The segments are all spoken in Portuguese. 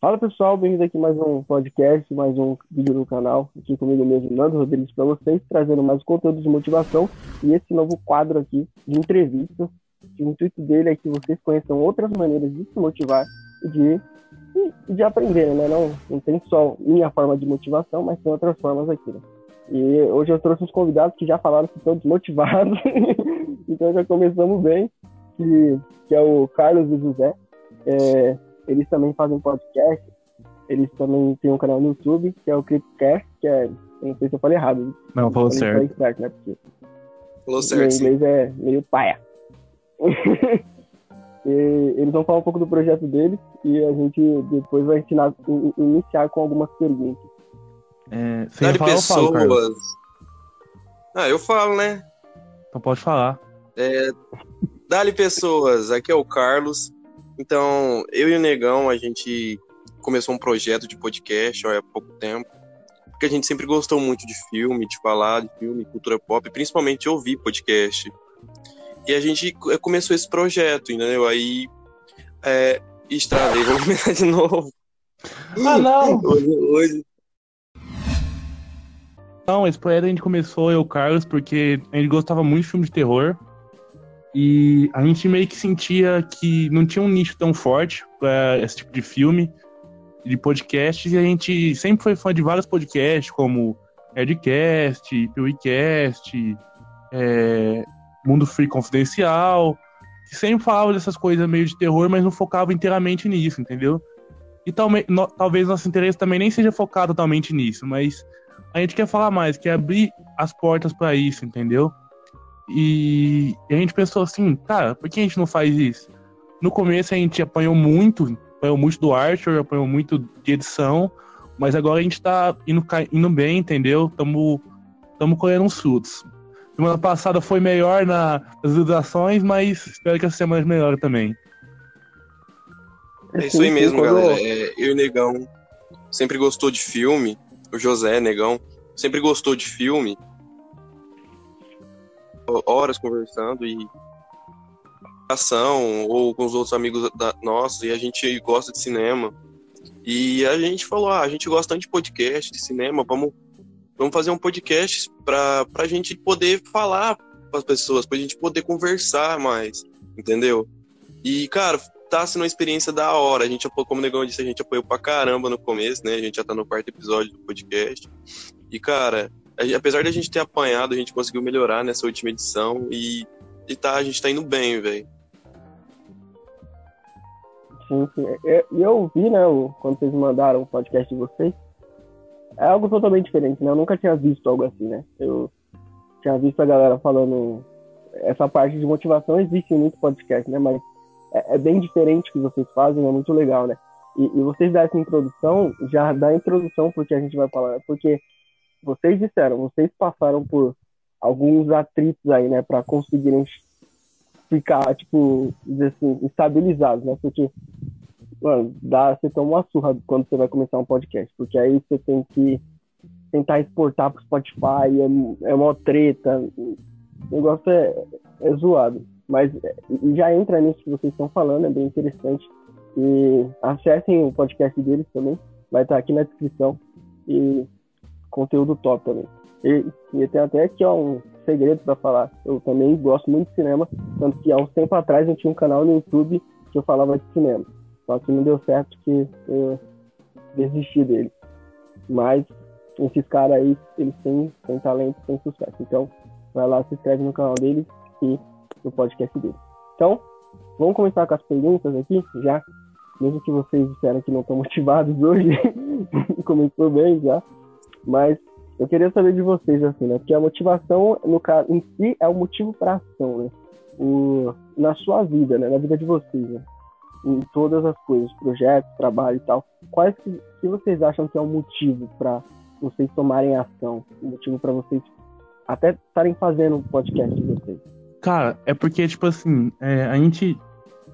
Fala pessoal, bem-vindo aqui mais um podcast, mais um vídeo no canal, aqui comigo mesmo, Nando Rodrigues, para vocês, trazendo mais conteúdo de motivação e esse novo quadro aqui de entrevistas. O intuito dele é que vocês conheçam outras maneiras de se motivar e de, e de aprender, né? Não, não tem só minha forma de motivação, mas tem outras formas aqui. Né? E hoje eu trouxe uns convidados que já falaram que estão desmotivados, então já começamos bem, que, que é o Carlos e José. É, eles também fazem podcast. Eles também têm um canal no YouTube, que é o Clipcast, que é. Não sei se eu falei errado. Não, falou certo. certo né? Porque falou certo. Em inglês é meio paia. eles vão falar um pouco do projeto deles e a gente depois vai ensinar, iniciar com algumas perguntas. É, Dá pessoas. Falo, ah, eu falo, né? Então pode falar. É, Dali pessoas, aqui é o Carlos. Então, eu e o Negão, a gente começou um projeto de podcast ó, há pouco tempo, porque a gente sempre gostou muito de filme, de falar de filme, cultura pop, principalmente ouvir podcast. E a gente é, começou esse projeto, entendeu? Aí, é, estradei, vou começar de novo. Ah, não! Hoje, hoje, Não, esse projeto a gente começou, eu e o Carlos, porque a gente gostava muito de filme de terror. E a gente meio que sentia que não tinha um nicho tão forte para esse tipo de filme, de podcasts, e a gente sempre foi fã de vários podcasts, como Nerdcast, PewCast, é, Mundo Free Confidencial, que sempre falava dessas coisas meio de terror, mas não focava inteiramente nisso, entendeu? E no, talvez nosso interesse também nem seja focado totalmente nisso, mas a gente quer falar mais, quer abrir as portas para isso, entendeu? E, a gente pensou assim, cara, por que a gente não faz isso? No começo a gente apanhou muito, apanhou muito do Archer, apanhou muito de edição, mas agora a gente tá indo, indo bem, entendeu? Tamo, tamo colhendo uns frutos. Semana passada foi melhor na, nas visualizações, mas espero que essa semana melhore também. É isso aí mesmo, galera. É, eu e Negão sempre gostou de filme. O José, Negão, sempre gostou de filme horas conversando e ação ou com os outros amigos da, nossos e a gente gosta de cinema. E a gente falou, ah, a gente gosta tanto de podcast, de cinema, vamos, vamos fazer um podcast para a gente poder falar para as pessoas, para a gente poder conversar mais, entendeu? E, cara, tá sendo uma experiência da hora. A gente, como o Negão disse, a gente apoiou pra caramba no começo, né? A gente já tá no quarto episódio do podcast. E, cara, apesar de a gente ter apanhado, a gente conseguiu melhorar nessa última edição e, e tá, a gente tá indo bem, velho. Sim, sim. É, e eu vi, né, quando vocês mandaram o podcast de vocês, é algo totalmente diferente, né? Eu nunca tinha visto algo assim, né? Eu tinha visto a galera falando essa parte de motivação existe em muito podcast, né? Mas é, é bem diferente o que vocês fazem, é muito legal, né? E, e vocês dar essa introdução, já dá introdução porque a gente vai falar, porque vocês disseram, vocês passaram por alguns atritos aí, né, para conseguirem ficar, tipo, dizer assim, estabilizados, né? Porque, mano, dá, você toma uma surra quando você vai começar um podcast, porque aí você tem que tentar exportar pro Spotify, é, é uma treta, o negócio é, é zoado. Mas já entra nisso que vocês estão falando, é bem interessante. E acessem o podcast deles também, vai estar aqui na descrição. E conteúdo top também. E, e tem até aqui ó, um segredo para falar. Eu também gosto muito de cinema, tanto que há uns tempo atrás eu tinha um canal no YouTube que eu falava de cinema. Só que não deu certo que eu desisti dele. Mas esses caras aí, eles têm, têm talento, têm sucesso. Então, vai lá, se inscreve no canal deles e no podcast deles. Então, vamos começar com as perguntas aqui, já. Mesmo que vocês disseram que não estão motivados hoje, começou bem já. Mas eu queria saber de vocês, assim, né? Porque a motivação, no caso, em si, é o motivo para ação, né? O, na sua vida, né? Na vida de vocês, né? Em todas as coisas, projetos, trabalho e tal. Quais que, que vocês acham que é o motivo para vocês tomarem ação? O motivo para vocês até estarem fazendo um podcast de vocês? Cara, é porque, tipo assim, é, a gente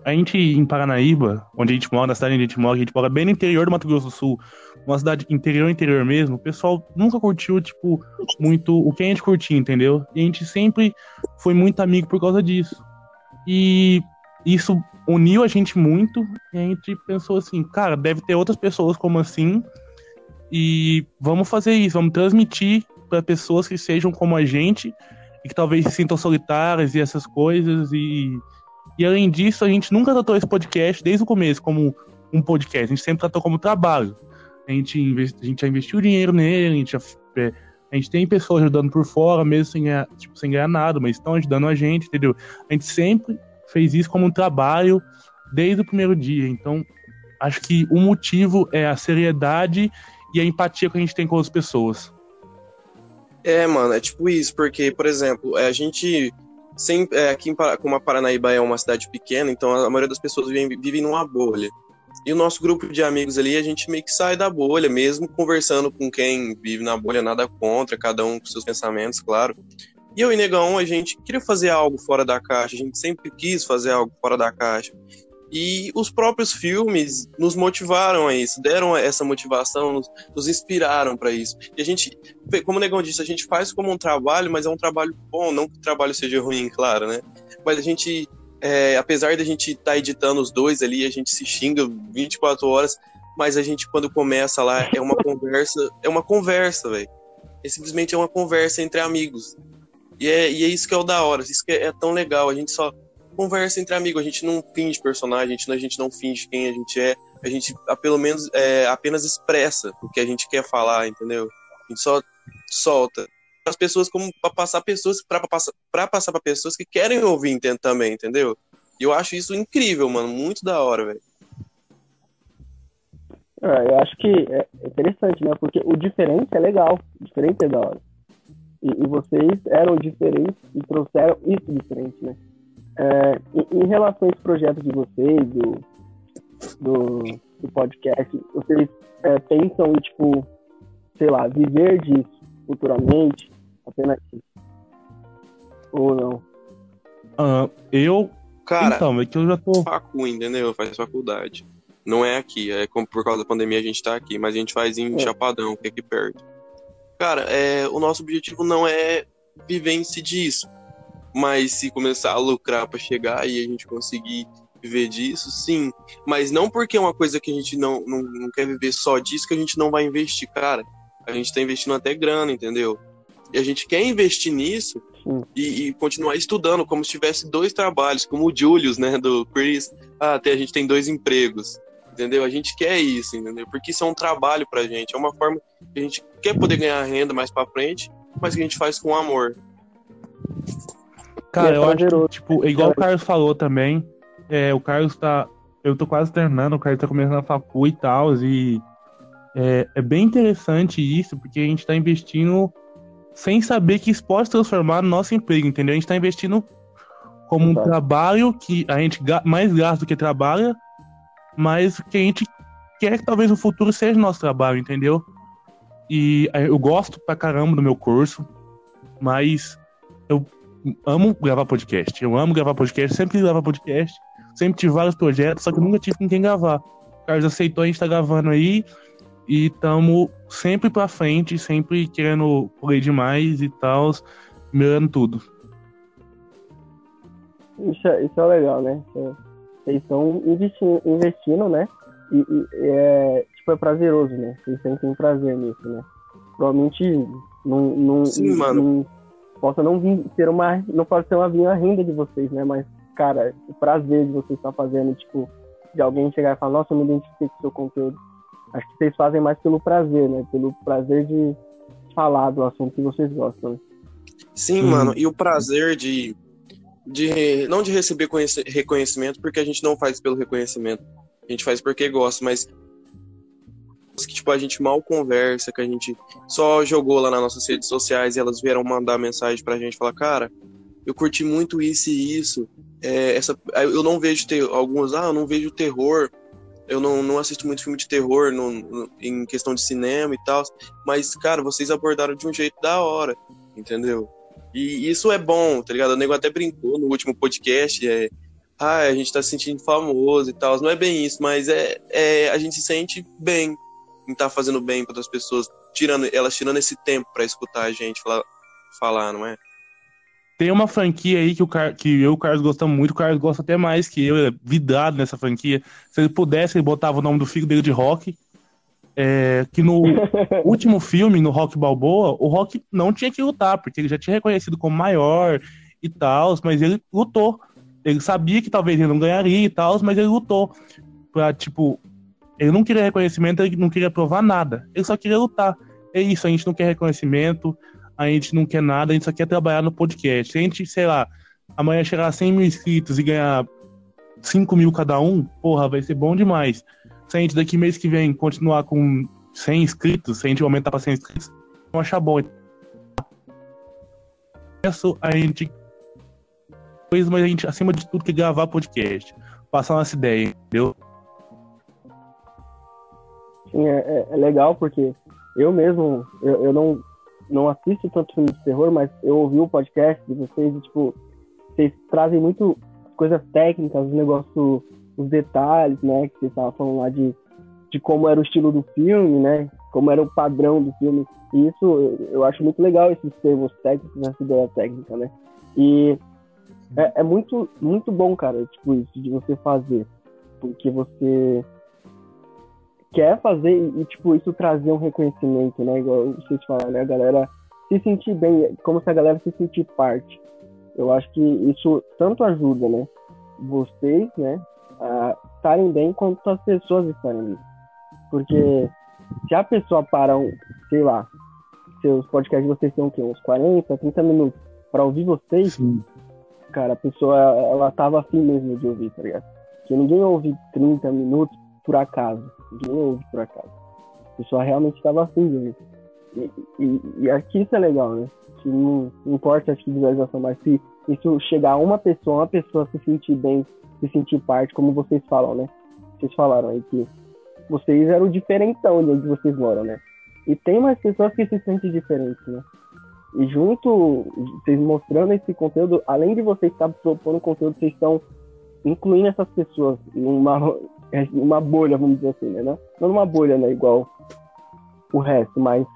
a gente em Paranaíba, onde a gente mora, na cidade onde a gente mora, a gente mora bem no interior do Mato Grosso do Sul, uma cidade interior, interior mesmo, o pessoal nunca curtiu, tipo, muito o que a gente curtia, entendeu? E a gente sempre foi muito amigo por causa disso. E isso uniu a gente muito e a gente pensou assim, cara, deve ter outras pessoas como assim e vamos fazer isso, vamos transmitir para pessoas que sejam como a gente e que talvez se sintam solitárias e essas coisas e e além disso a gente nunca tratou esse podcast desde o começo como um podcast, a gente sempre tratou como trabalho. A gente, investi, a gente já investiu dinheiro nele, a gente já, é, a gente tem pessoas ajudando por fora, mesmo sem ganhar, tipo, sem ganhar nada, mas estão ajudando a gente, entendeu? A gente sempre fez isso como um trabalho desde o primeiro dia. Então, acho que o motivo é a seriedade e a empatia que a gente tem com as pessoas. É, mano, é tipo isso, porque, por exemplo, é, a gente sempre, é, aqui em, como a Paranaíba é uma cidade pequena, então a maioria das pessoas vive, vive numa bolha. E o nosso grupo de amigos ali, a gente meio que sai da bolha, mesmo conversando com quem vive na bolha, nada contra, cada um com seus pensamentos, claro. E eu e Negão, a gente queria fazer algo fora da caixa, a gente sempre quis fazer algo fora da caixa. E os próprios filmes nos motivaram a isso, deram essa motivação, nos, nos inspiraram para isso. E a gente, como o Negão disse, a gente faz como um trabalho, mas é um trabalho bom, não que o trabalho seja ruim, claro, né? Mas a gente, é, apesar da gente estar tá editando os dois ali, a gente se xinga 24 horas, mas a gente, quando começa lá, é uma conversa, é uma conversa, velho. É simplesmente é uma conversa entre amigos. E é, e é isso que é o da hora, isso que é, é tão legal. A gente só conversa entre amigos, a gente não finge personagem, a gente, não finge quem a gente é, a gente pelo menos é, apenas expressa o que a gente quer falar, entendeu? A gente só solta as pessoas como para passar pessoas para passar para passar para pessoas que querem ouvir também, entendeu? E eu acho isso incrível, mano, muito da hora, velho. Ah, eu acho que é interessante, né? Porque o diferente é legal, o diferente é da hora. E, e vocês eram diferentes e trouxeram isso diferente, né? É, em, em, relação a esse projeto de vocês, do, do, do podcast, vocês é, pensam em, tipo, sei lá, viver disso futuramente? Apenas isso? Ou não? Uh, eu. Cara, então, é que eu já tô. Facu, entendeu? Faz faculdade. Não é aqui, é como por causa da pandemia a gente tá aqui, mas a gente faz em é. Chapadão, que é aqui perto. Cara, é, o nosso objetivo não é viver-se disso. Mas se começar a lucrar para chegar e a gente conseguir viver disso, sim. Mas não porque é uma coisa que a gente não, não, não quer viver só disso que a gente não vai investir, cara. A gente tá investindo até grana, entendeu? E a gente quer investir nisso e, e, continuar estudando como se tivesse dois trabalhos, como o Julius, né, do Chris. Ah, até a gente tem dois empregos, entendeu? A gente quer isso, entendeu? Porque isso é um trabalho pra gente, é uma forma que a gente quer poder ganhar renda mais pra frente, mas que a gente faz com amor. Cara, eu acho que, tipo, igual o Carlos falou também, é, o Carlos tá. Eu tô quase terminando, o Carlos tá começando a facu e tal, e é, é, bem interessante isso, porque a gente tá investindo sem saber que isso pode transformar no nosso emprego, entendeu? A gente tá investindo como um trabalho que a gente mais gasta do que trabalha, mas que a gente quer que talvez o futuro seja nosso trabalho, entendeu? E eu gosto pra caramba do meu curso, mas eu amo gravar podcast. Eu amo gravar podcast, sempre quis gravar podcast, sempre tive vários projetos, só que nunca tive com quem gravar. O Carlos aceitou, a gente tá gravando aí e estamos sempre pra frente, sempre querendo correr demais e tal, melhorando tudo. Isso é, isso é legal, né? Vocês estão investindo, investindo, né? E, e, é, tipo, é prazeroso, né? Vocês sentem prazer nisso, né? Provavelmente não, não, Sim, mano. não possa não vir ser uma. Não pode ser uma vinha renda de vocês, né? Mas, cara, o prazer de vocês estar fazendo, tipo, de alguém chegar e falar, nossa, eu me identifiquei com o seu conteúdo. Acho que vocês fazem mais pelo prazer, né? Pelo prazer de falar do assunto que vocês gostam. Né? Sim, hum. mano. E o prazer de, de. Não de receber reconhecimento, porque a gente não faz pelo reconhecimento. A gente faz porque gosta, mas que tipo a gente mal conversa, que a gente só jogou lá nas nossas redes sociais e elas vieram mandar mensagem pra gente falar, cara, eu curti muito isso e isso. É, essa, eu não vejo ter alguns, ah, eu não vejo terror, eu não, não assisto muito filme de terror no, no, em questão de cinema e tal, mas, cara, vocês abordaram de um jeito da hora, entendeu? E isso é bom, tá ligado? O nego até brincou no último podcast, é, ah, a gente tá se sentindo famoso e tal. Não é bem isso, mas é, é a gente se sente bem em estar tá fazendo bem para outras pessoas, tirando elas tirando esse tempo para escutar a gente falar, falar, não é? tem uma franquia aí que, o Car... que eu e o Carlos gostamos muito, o Carlos gosta até mais que eu, é vidrado nessa franquia. Se ele pudesse, ele botava o nome do filho dele de Rock. É, que no último filme, no Rock Balboa, o Rock não tinha que lutar, porque ele já tinha reconhecido como maior e tal, mas ele lutou. Ele sabia que talvez ele não ganharia e tal, mas ele lutou. Pra, tipo, ele não queria reconhecimento, ele não queria provar nada. Ele só queria lutar. É isso, a gente não quer reconhecimento, a gente não quer nada, a gente só quer trabalhar no podcast. Se a gente, sei lá, amanhã chegar a 100 mil inscritos e ganhar 5 mil cada um, porra, vai ser bom demais. Se a gente daqui mês que vem continuar com 100 inscritos, se a gente aumentar para 100 inscritos, vamos achar bom. Isso a gente mas a gente, acima de tudo, que gravar podcast. Passar nossa ideia, entendeu? Sim, é, é, é legal porque eu mesmo, eu, eu não, não assisto tanto filme de terror, mas eu ouvi o podcast de vocês e, tipo, vocês trazem muito coisas técnicas, os negócios, os detalhes, né, que vocês estavam falando lá de, de como era o estilo do filme, né, como era o padrão do filme. E isso, eu, eu acho muito legal esses termos técnicos, essa ideia técnica, né. E é, é muito, muito bom, cara, tipo, isso de você fazer. Porque você quer fazer e, tipo, isso trazer um reconhecimento, né? Igual vocês falaram, né? A galera se sentir bem, como se a galera se sentir parte. Eu acho que isso tanto ajuda, né? Vocês, né? A estarem bem quanto as pessoas estarem bem. Porque se a pessoa para, um, sei lá, seus podcasts vocês têm o quê? Uns 40, 30 minutos para ouvir vocês, Sim. cara, a pessoa, ela tava afim mesmo de ouvir, tá ligado? Porque ninguém ouve 30 minutos por acaso. Ninguém ouve por acaso. A pessoa realmente estava afim de ouvir. E, e, e, aqui isso é legal, né? Que não, não importa a visualização, mas se isso chegar a uma pessoa, uma pessoa se sentir bem, se sentir parte, como vocês falam, né? Vocês falaram aí que vocês eram diferentão de onde vocês moram, né? E tem mais pessoas que se sentem diferentes, né? E junto, vocês mostrando esse conteúdo, além de vocês estar propondo conteúdo, vocês estão incluindo essas pessoas numa, uma bolha, vamos dizer assim, né? Não, numa bolha, né? Igual o resto, mas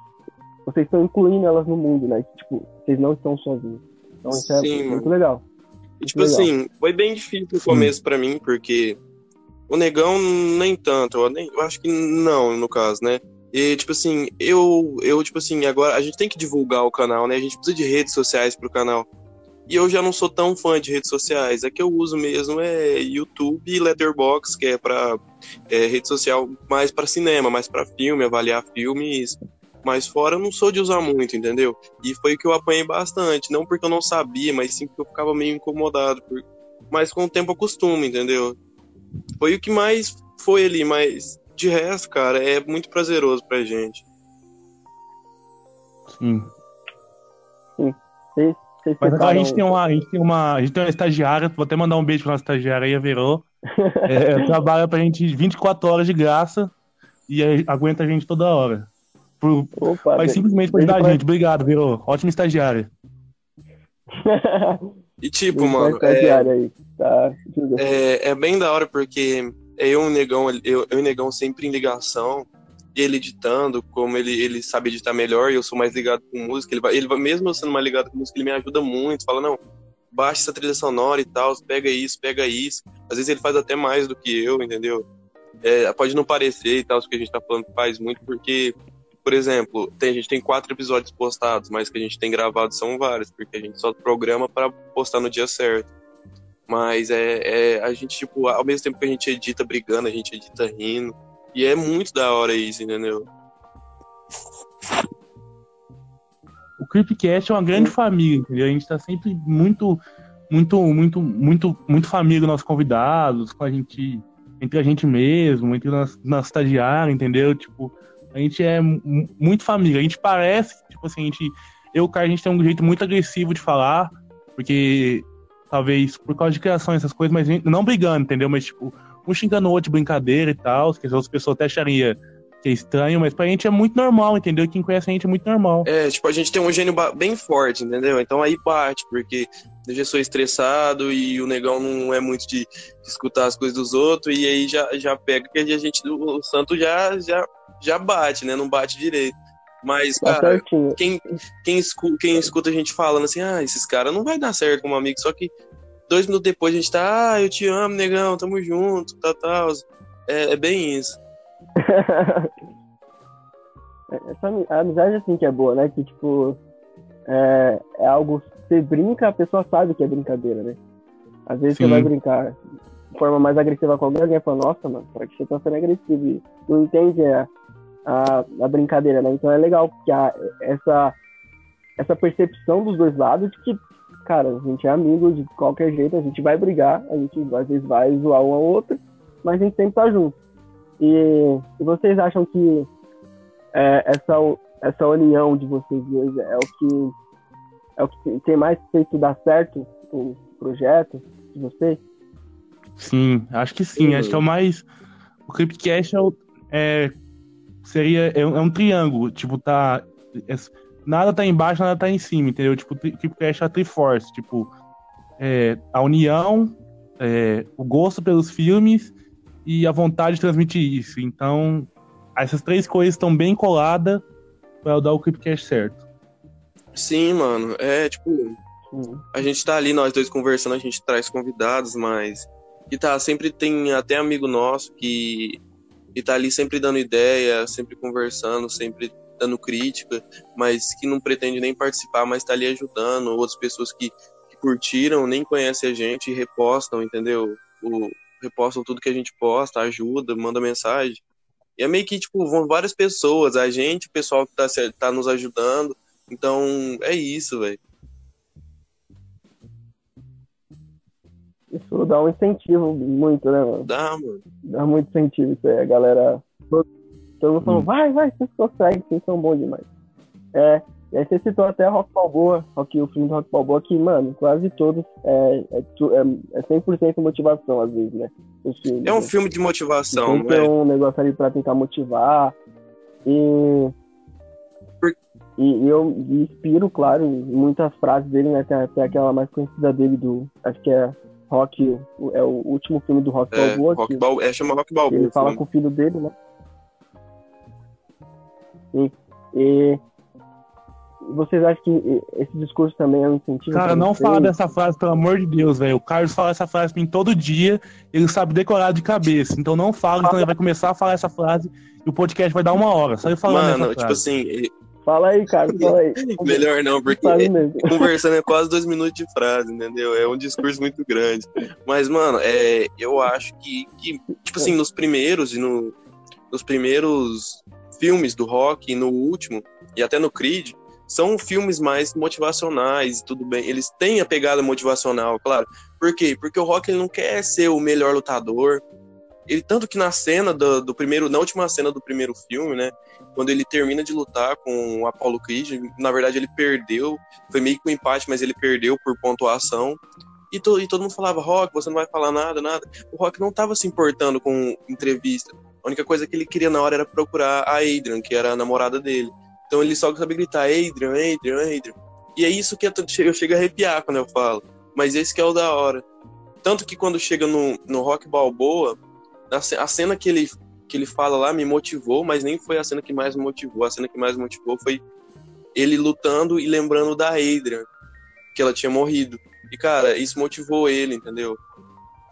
vocês estão incluindo elas no mundo, né? Tipo, vocês não estão sozinhos. Então isso é Sim, é muito legal. E, tipo legal. assim, foi bem difícil no começo para mim, porque o negão nem tanto, eu, nem, eu acho que não, no caso, né? E, tipo assim, eu, eu, tipo assim, agora a gente tem que divulgar o canal, né? A gente precisa de redes sociais pro canal. E eu já não sou tão fã de redes sociais. A que eu uso mesmo é YouTube e Letterboxd, que é para é, rede social mais para cinema, mais para filme, avaliar filmes. Mas fora eu não sou de usar muito, entendeu? E foi o que eu apanhei bastante. Não porque eu não sabia, mas sim porque eu ficava meio incomodado. Por... Mas com o tempo acostuma, entendeu? Foi o que mais foi ali, mas de resto, cara, é muito prazeroso pra gente. Sim. Sim. Sim. Mas agora a gente tem uma, a gente tem uma, a gente tem uma estagiária, vou até mandar um beijo pra nossa estagiária aí, a Verô. É, trabalha pra gente 24 horas de graça e aguenta a gente toda hora. Por, Opa, mas simplesmente por ajudar a gente. Obrigado, Verô. Ótima estagiária. e tipo, mano, é, aí. Tá. é, é bem da hora porque eu e o Negão, eu, eu e o Negão sempre em ligação ele editando, como ele, ele sabe editar melhor, e eu sou mais ligado com música, ele vai, ele vai, mesmo eu sendo mais ligado com música, ele me ajuda muito, fala, não, baixa essa trilha sonora e tal, pega isso, pega isso. Às vezes ele faz até mais do que eu, entendeu? É, pode não parecer e tal, o que a gente tá falando faz muito, porque, por exemplo, tem, a gente tem quatro episódios postados, mas que a gente tem gravado são vários, porque a gente só programa para postar no dia certo. Mas é, é, a gente, tipo, ao mesmo tempo que a gente edita brigando, a gente edita rindo. E é muito da hora isso, entendeu? O Creepcast é uma grande família, entendeu? A gente tá sempre muito, muito, muito, muito, muito família dos nossos convidados, com a gente, entre a gente mesmo, entre nós, nós estagiários, entendeu? Tipo, a gente é muito família. A gente parece, tipo assim, a gente, eu e o cara, a gente tem um jeito muito agressivo de falar, porque talvez por causa de criação essas coisas, mas não brigando, entendeu? Mas, tipo, um xingando o outro de brincadeira e tal, que as outras pessoas até achariam que é estranho, mas pra gente é muito normal, entendeu? Quem conhece a gente é muito normal. É, tipo, a gente tem um gênio bem forte, entendeu? Então aí bate, porque eu já sou estressado e o negão não é muito de, de escutar as coisas dos outros, e aí já, já pega que a gente, o santo já, já, já bate, né? Não bate direito. Mas, Tá cara, quem, quem, escuta, quem escuta a gente falando assim, ah, esses caras não vai dar certo como amigo, só que dois minutos depois a gente tá, ah, eu te amo, negão, tamo junto, tal, tal. É, é bem isso. Essa ami- a amizade assim que é boa, né? Que tipo é, é algo você brinca, a pessoa sabe que é brincadeira, né? Às vezes Sim. você vai brincar de forma mais agressiva com alguém, alguém fala, nossa, mano, pra que você tá sendo agressivo? E não entende a, a, a brincadeira, né? Então é legal a, essa, essa percepção dos dois lados de que, cara, a gente é amigo de qualquer jeito, a gente vai brigar, a gente às vezes vai zoar um ao outro, mas a gente sempre tá junto. E, e vocês acham que é, essa, essa união de vocês dois é o que é o que tem mais feito dar certo o projeto de vocês? Sim, acho que sim. Acho que é o mais. O Clipcast é, é seria é um, é um triângulo, tipo tá nada tá embaixo, nada tá em cima, entendeu? Tipo, o Clipcast é a Triforce, tipo é, a união, é, o gosto pelos filmes e a vontade de transmitir isso. Então, essas três coisas estão bem coladas para dar o Clipcast certo. Sim, mano, é tipo, a gente tá ali, nós dois conversando, a gente traz convidados, mas. E tá, sempre tem até amigo nosso que, que tá ali sempre dando ideia, sempre conversando, sempre dando crítica, mas que não pretende nem participar, mas tá ali ajudando. Outras pessoas que, que curtiram, nem conhecem a gente e repostam, entendeu? O, repostam tudo que a gente posta, ajuda, manda mensagem. E é meio que, tipo, vão várias pessoas, a gente, o pessoal que tá, se- tá nos ajudando. Então, é isso, velho. Isso dá um incentivo muito, né, mano? Dá, mano. Dá muito incentivo isso aí. A galera. Todo, todo mundo falando, Hum. vai, vai, vocês conseguem, vocês são bons demais. É. E aí você citou até Rock Balboa, Rock, o filme do Rock Balboa, que, mano, quase todos é, é, é, é 100% motivação, às vezes, né? Filmes, É um né? filme de motivação, Sempre tem um negócio ali pra tentar motivar. E. Por- E, e eu me inspiro, claro, em muitas frases dele, né? Tem, tem aquela mais conhecida dele do. Acho que é Rock. É o último filme do Rock É, Balboa. Rock que- Bal... é chama Rock Balboa. ele fala filme. com o filho dele, né? E, e vocês acham que esse discurso também é um incentivo? Cara, não vocês? fala dessa frase, pelo amor de Deus, velho. O Carlos fala essa frase pra mim todo dia, ele sabe decorar de cabeça. Então não fala, senão ele vai começar a falar essa frase e o podcast vai dar uma hora. Só ele falando Mano, essa tipo frase. assim, Fala aí, cara, fala aí. melhor não, porque conversando é quase dois minutos de frase, entendeu? É um discurso muito grande. Mas, mano, é, eu acho que, que tipo assim, nos primeiros e no, nos primeiros filmes do rock no último, e até no Creed, são filmes mais motivacionais tudo bem. Eles têm a pegada motivacional, claro. Por quê? Porque o rock ele não quer ser o melhor lutador. Ele, tanto que na cena do, do primeiro, na última cena do primeiro filme, né? Quando ele termina de lutar com o Apollo Creed, na verdade ele perdeu, foi meio que um empate, mas ele perdeu por pontuação. E, to, e todo mundo falava, Rock, você não vai falar nada, nada. O Rock não tava se importando com entrevista. A única coisa que ele queria na hora era procurar a Adrian, que era a namorada dele. Então ele só sabia gritar, Adrian, Adrian, Adrian. E é isso que eu, chego a arrepiar quando eu falo. Mas esse que é o da hora. Tanto que quando chega no, no Rock Balboa, a cena que ele, que ele fala lá me motivou, mas nem foi a cena que mais me motivou. A cena que mais me motivou foi ele lutando e lembrando da Adrian, que ela tinha morrido. E, cara, isso motivou ele, entendeu?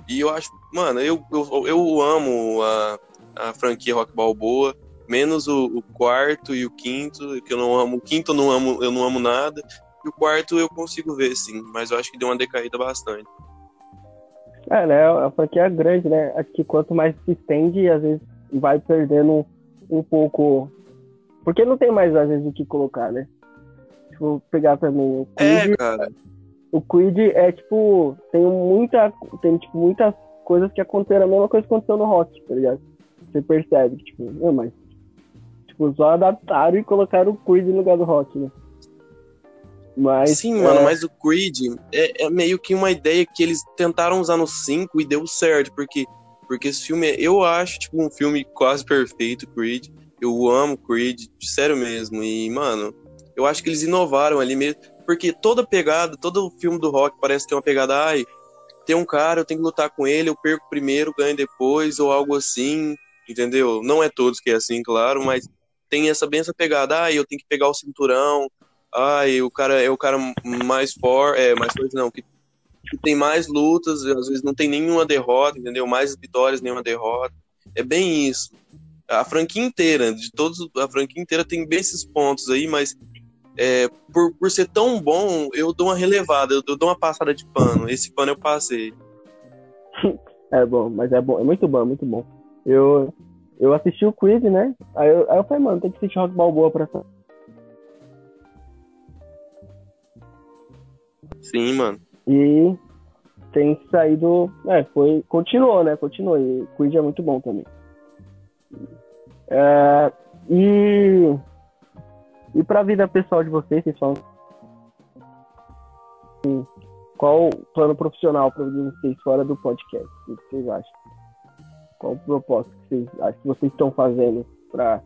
E eu acho, mano, eu, eu, eu amo a, a franquia Rock Balboa, menos o, o quarto e o quinto, que eu não amo. O quinto eu não amo, eu não amo nada. E o quarto eu consigo ver, sim, mas eu acho que deu uma decaída bastante. É, né? A franquia é grande, né? Acho que quanto mais se estende, às vezes vai perdendo um pouco. Porque não tem mais, às vezes, o que colocar, né? Tipo, pegar também o Creed. É, cara. O Creed é tipo. Tem muita. Tem, tipo, muitas coisas que aconteceram, a mesma coisa que aconteceu no rock, tá ligado? Você percebe que, tipo, não, mas. Tipo, só adaptaram e colocaram o Creed no lugar do rock, né? Mas. Sim, é, mano, mas o Creed é, é meio que uma ideia que eles tentaram usar no 5 e deu certo, porque, porque esse filme, é- eu acho, tipo, um filme quase perfeito, Creed. Eu amo Creed, sério mesmo. E, mano, eu acho que eles inovaram ali mesmo, porque toda pegada, todo filme do rock parece ter uma pegada, ai, tem um cara, eu tenho que lutar com ele, eu perco primeiro, ganho depois, ou algo assim, entendeu? Não é todos que é assim, claro, mas tem essa bem essa pegada, ah, eu tenho que pegar o cinturão, ai, o cara é o cara mais forte, é, mais forte não, que, que, tem mais lutas, às vezes não tem nenhuma derrota, entendeu? Mais vitórias, nenhuma derrota. É bem isso. A franquia inteira, de todos, a franquia inteira tem bem esses pontos aí, mas é, por, por ser tão bom, eu dou uma relevada, eu, eu dou uma passada de pano. Esse pano eu passei. É bom, mas é bom, é muito bom, é muito bom. Eu, eu assisti o quiz, né? Aí eu, aí eu falei, mano, tem que assistir Rock Balboa pra Sim, mano. E tem saído. É, foi. Continuou, né? Continuou. E o Quid é muito bom também. É, e. E pra vida pessoal de vocês, vocês falam. Qual o plano profissional para vocês fora do podcast? O que vocês acham? Qual o propósito que vocês acham que vocês estão fazendo para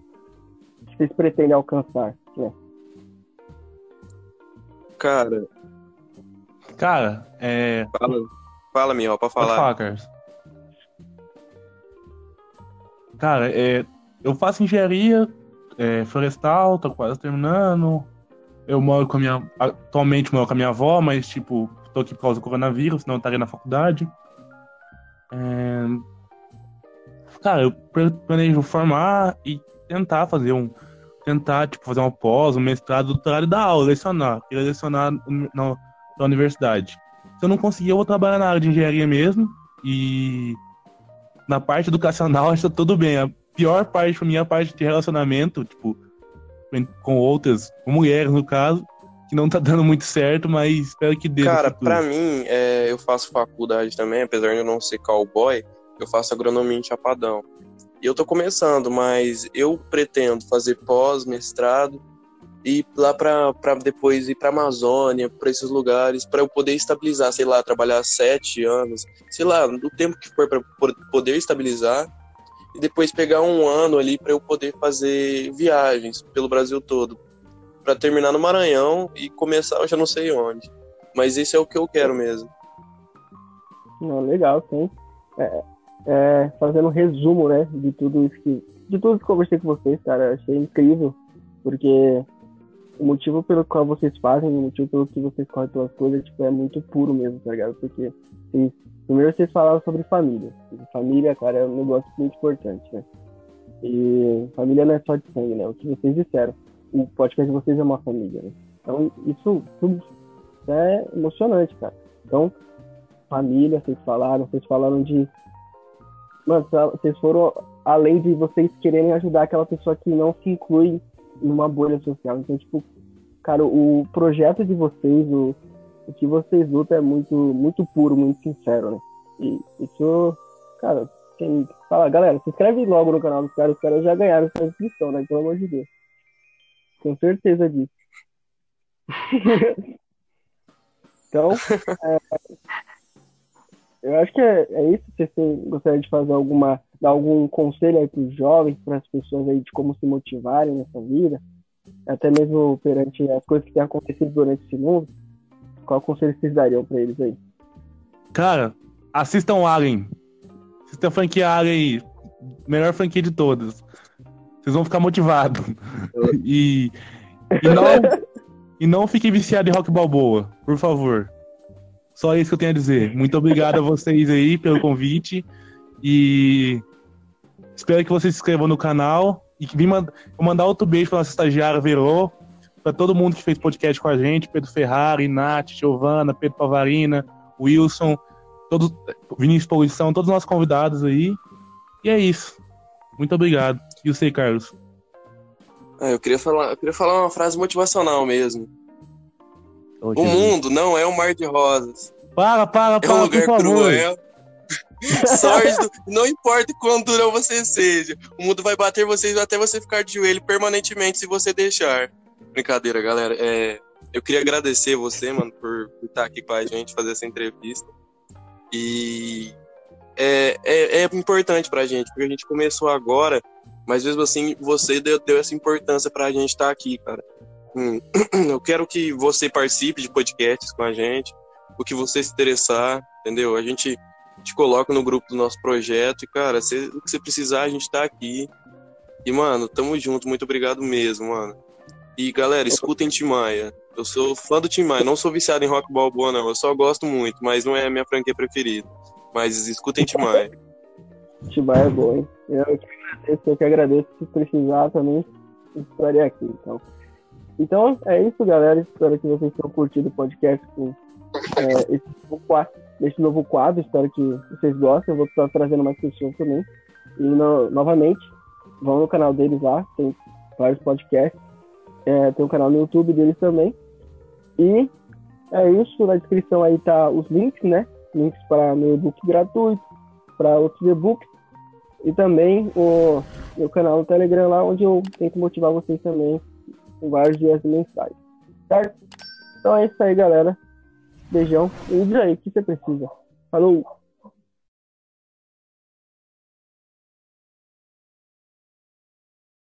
que vocês pretendem alcançar? Né? Cara, Cara, é. Fala, fala Mió, pra falar. Cara, é, eu faço engenharia é, florestal, tô quase terminando. Eu moro com a minha. Atualmente moro com a minha avó, mas, tipo, tô aqui por causa do coronavírus, senão eu estaria na faculdade. É... Cara, eu planejo formar e tentar fazer um. Tentar, tipo, fazer uma pós, um mestrado, doutorado e dar aula, lecionar. Queria lecionar no, da universidade. Se eu não conseguir, eu vou trabalhar na área de engenharia mesmo. E na parte educacional, acho que tá tudo bem. A pior parte pra mim é a parte de relacionamento, tipo, com outras, com mulheres no caso, que não tá dando muito certo, mas espero que dê. Cara, pra mim, é, eu faço faculdade também, apesar de eu não ser cowboy, eu faço agronomia em Chapadão. E eu tô começando, mas eu pretendo fazer pós, mestrado ir lá para depois ir para Amazônia, para esses lugares, para eu poder estabilizar, sei lá, trabalhar sete anos, sei lá, do tempo que for para poder estabilizar e depois pegar um ano ali para eu poder fazer viagens pelo Brasil todo, para terminar no Maranhão e começar, eu já não sei onde, mas esse é o que eu quero mesmo. Não, legal, sim. É, é, fazendo um resumo, né, de tudo isso que de tudo que conversei com vocês, cara, achei incrível, porque o motivo pelo qual vocês fazem, o motivo pelo que vocês correm pelas coisas, tipo, é muito puro mesmo, tá ligado? Porque vocês, primeiro vocês falaram sobre família. família, cara, é um negócio muito importante, né? E família não é só de sangue, né? O que vocês disseram. O podcast de vocês é uma família, né? Então, isso tudo é emocionante, cara. Então, família, vocês falaram, vocês falaram de. Mano, vocês foram além de vocês quererem ajudar aquela pessoa que não se inclui numa bolha social. Então, tipo, cara, o projeto de vocês, o, o que vocês lutam é muito, muito puro, muito sincero, né? E isso, cara, quem fala, galera, se inscreve logo no canal dos caras, os caras já ganharam essa inscrição, né? Pelo amor de Deus. Tenho certeza disso. então, é, eu acho que é, é isso. Se você gostaria de fazer alguma dar algum conselho aí para os jovens, para as pessoas aí de como se motivarem nessa vida, até mesmo perante as coisas que têm acontecido durante esse mundo, qual conselho vocês dariam para eles aí? Cara, assistam Alien. Assistam a franquia Alien aí. Melhor franquia de todas. Vocês vão ficar motivados. e, e, não, e não fiquem viciados em rock balboa, por favor. Só isso que eu tenho a dizer. Muito obrigado a vocês aí pelo convite. E Espero que vocês se inscrevam no canal e que vim mand vou mandar outro beijo para nossa estagiária Verô, para todo mundo que fez podcast com a gente, Pedro Ferrari, Nath, Giovana, Pedro Pavarina, Wilson, todos, Vinícius Poluição, todos os nossos convidados aí. E é isso. Muito obrigado. E você, Carlos? Ah, eu queria falar, eu queria falar uma frase motivacional mesmo. Oh, o mundo não é um mar de rosas. Para, para, para, é um lugar cruel Sórdido, não importa quão durão você seja, o mundo vai bater vocês até você ficar de joelho permanentemente se você deixar. Brincadeira, galera. É, eu queria agradecer você, mano, por, por estar aqui com a gente, fazer essa entrevista. E é, é, é importante pra gente, porque a gente começou agora, mas mesmo assim você deu, deu essa importância pra gente estar aqui, cara. Eu quero que você participe de podcasts com a gente, o que você se interessar, entendeu? A gente te coloca no grupo do nosso projeto e, cara, se, o que você precisar, a gente tá aqui. E, mano, tamo junto, muito obrigado mesmo, mano. E, galera, escutem Tim Maia. Eu sou fã do Tim Maia, não sou viciado em rock balboa, não. Eu só gosto muito, mas não é a minha franquia preferida. Mas escutem Tim Maia. Tim Maia é bom, hein? Eu que agradeço, eu que agradeço. Se precisar também, estarei aqui, então. Então, é isso, galera. Espero que vocês tenham curtido o podcast com é, esse, novo, esse, novo quadro. Espero que vocês gostem. Eu vou estar trazendo mais pessoas também. E, no, novamente, vão no canal deles lá. Tem vários podcasts. É, tem um canal no YouTube deles também. E é isso. Na descrição aí tá os links, né? Links para meu e-book gratuito, para outros e-books. E também o meu canal no Telegram lá, onde eu tento motivar vocês também com vários dias mensais. Certo? Então é isso aí, galera. Beijão. E diz aí, o que você precisa? Falou!